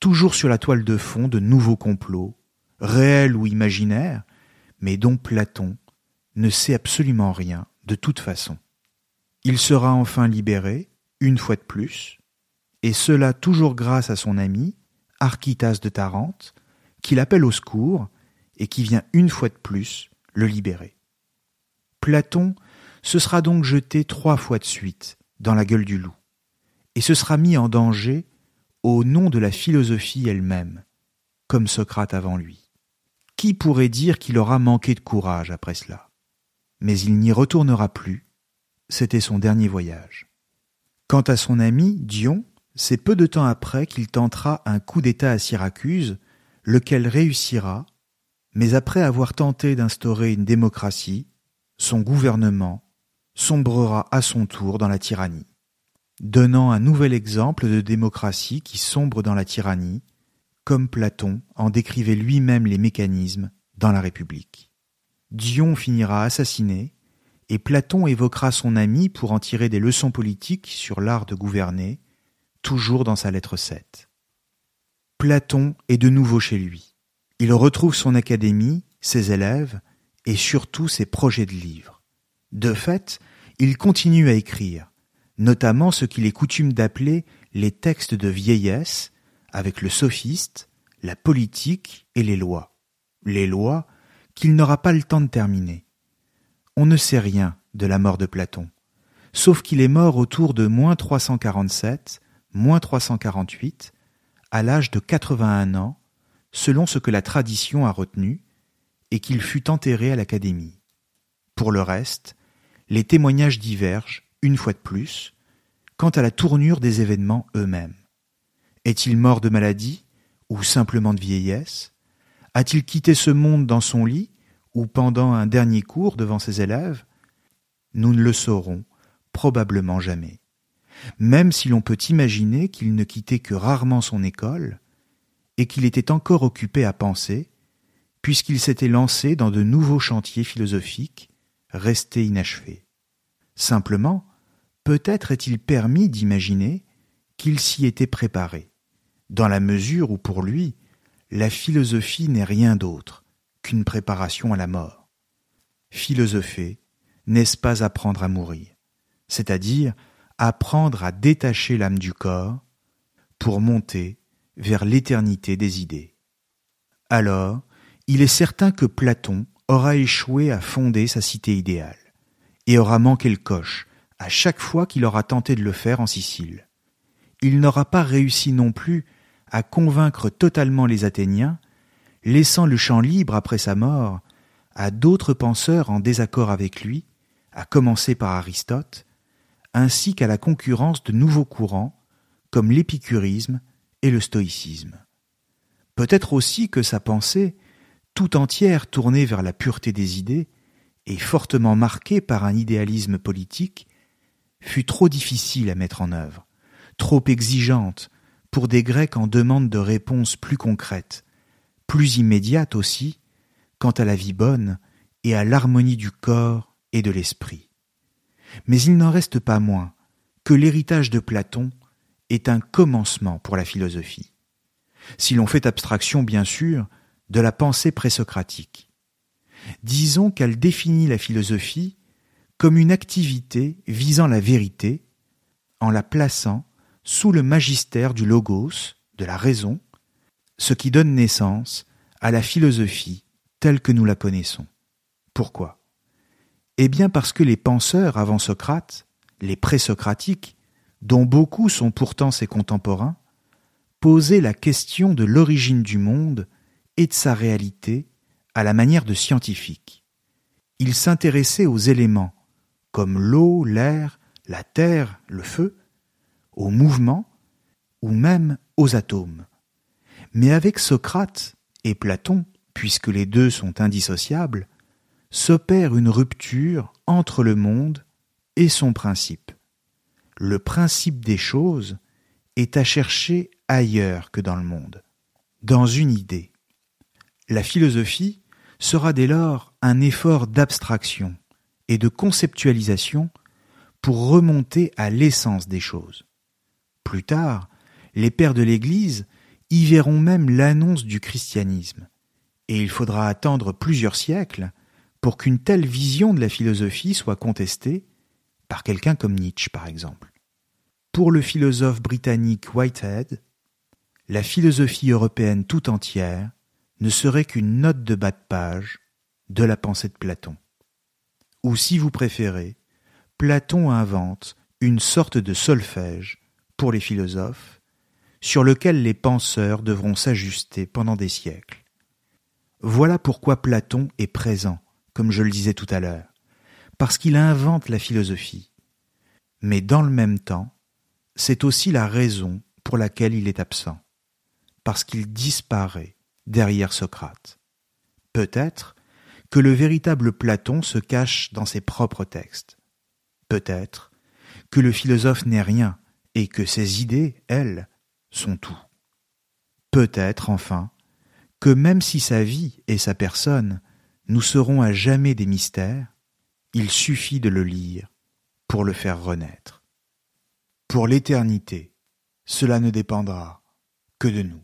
toujours sur la toile de fond de nouveaux complots, réels ou imaginaires, mais dont Platon ne sait absolument rien de toute façon. Il sera enfin libéré, une fois de plus, et cela toujours grâce à son ami, Architas de Tarente, qui l'appelle au secours et qui vient une fois de plus le libérer. Platon se sera donc jeté trois fois de suite dans la gueule du loup, et se sera mis en danger au nom de la philosophie elle-même, comme Socrate avant lui. Qui pourrait dire qu'il aura manqué de courage après cela? Mais il n'y retournera plus, c'était son dernier voyage. Quant à son ami, Dion, c'est peu de temps après qu'il tentera un coup d'État à Syracuse, lequel réussira, mais après avoir tenté d'instaurer une démocratie, son gouvernement sombrera à son tour dans la tyrannie donnant un nouvel exemple de démocratie qui sombre dans la tyrannie, comme Platon en décrivait lui-même les mécanismes dans la République. Dion finira assassiné, et Platon évoquera son ami pour en tirer des leçons politiques sur l'art de gouverner, toujours dans sa lettre 7. Platon est de nouveau chez lui. Il retrouve son académie, ses élèves, et surtout ses projets de livres. De fait, il continue à écrire, notamment ce qu'il est coutume d'appeler les textes de vieillesse, avec le sophiste, la politique et les lois. Les lois qu'il n'aura pas le temps de terminer. On ne sait rien de la mort de Platon, sauf qu'il est mort autour de moins 347, moins 348, à l'âge de 81 ans, selon ce que la tradition a retenu, et qu'il fut enterré à l'Académie. Pour le reste, les témoignages divergent, une fois de plus, quant à la tournure des événements eux-mêmes. Est-il mort de maladie ou simplement de vieillesse? A-t-il quitté ce monde dans son lit ou pendant un dernier cours devant ses élèves? Nous ne le saurons probablement jamais. Même si l'on peut imaginer qu'il ne quittait que rarement son école, et qu'il était encore occupé à penser, puisqu'il s'était lancé dans de nouveaux chantiers philosophiques restés inachevés. Simplement, peut-être est-il permis d'imaginer qu'il s'y était préparé, dans la mesure où pour lui, la philosophie n'est rien d'autre qu'une préparation à la mort. Philosopher, n'est-ce pas apprendre à mourir, c'est-à-dire apprendre à détacher l'âme du corps pour monter vers l'éternité des idées. Alors, il est certain que Platon aura échoué à fonder sa cité idéale, et aura manqué le coche à chaque fois qu'il aura tenté de le faire en Sicile. Il n'aura pas réussi non plus à convaincre totalement les Athéniens, laissant le champ libre après sa mort à d'autres penseurs en désaccord avec lui, à commencer par Aristote, ainsi qu'à la concurrence de nouveaux courants comme l'épicurisme et le stoïcisme. Peut-être aussi que sa pensée, tout entière tournée vers la pureté des idées et fortement marquée par un idéalisme politique, fut trop difficile à mettre en œuvre, trop exigeante pour des Grecs en demande de réponses plus concrètes, plus immédiates aussi, quant à la vie bonne et à l'harmonie du corps et de l'esprit. Mais il n'en reste pas moins que l'héritage de Platon est un commencement pour la philosophie, si l'on fait abstraction bien sûr de la pensée présocratique. Disons qu'elle définit la philosophie comme une activité visant la vérité en la plaçant sous le magistère du logos, de la raison, ce qui donne naissance à la philosophie telle que nous la connaissons. Pourquoi? Eh bien parce que les penseurs avant Socrate, les présocratiques, dont beaucoup sont pourtant ses contemporains, posaient la question de l'origine du monde et de sa réalité à la manière de scientifiques. Ils s'intéressaient aux éléments comme l'eau, l'air, la terre, le feu, aux mouvements ou même aux atomes. Mais avec Socrate et Platon, puisque les deux sont indissociables, s'opère une rupture entre le monde et son principe. Le principe des choses est à chercher ailleurs que dans le monde, dans une idée. La philosophie sera dès lors un effort d'abstraction, et de conceptualisation pour remonter à l'essence des choses. Plus tard, les pères de l'Église y verront même l'annonce du christianisme, et il faudra attendre plusieurs siècles pour qu'une telle vision de la philosophie soit contestée par quelqu'un comme Nietzsche, par exemple. Pour le philosophe britannique Whitehead, la philosophie européenne tout entière ne serait qu'une note de bas de page de la pensée de Platon. Ou si vous préférez, Platon invente une sorte de solfège pour les philosophes, sur lequel les penseurs devront s'ajuster pendant des siècles. Voilà pourquoi Platon est présent, comme je le disais tout à l'heure, parce qu'il invente la philosophie. Mais dans le même temps, c'est aussi la raison pour laquelle il est absent, parce qu'il disparaît derrière Socrate. Peut-être que le véritable Platon se cache dans ses propres textes. Peut-être que le philosophe n'est rien et que ses idées, elles, sont tout. Peut-être, enfin, que même si sa vie et sa personne nous seront à jamais des mystères, il suffit de le lire pour le faire renaître. Pour l'éternité, cela ne dépendra que de nous.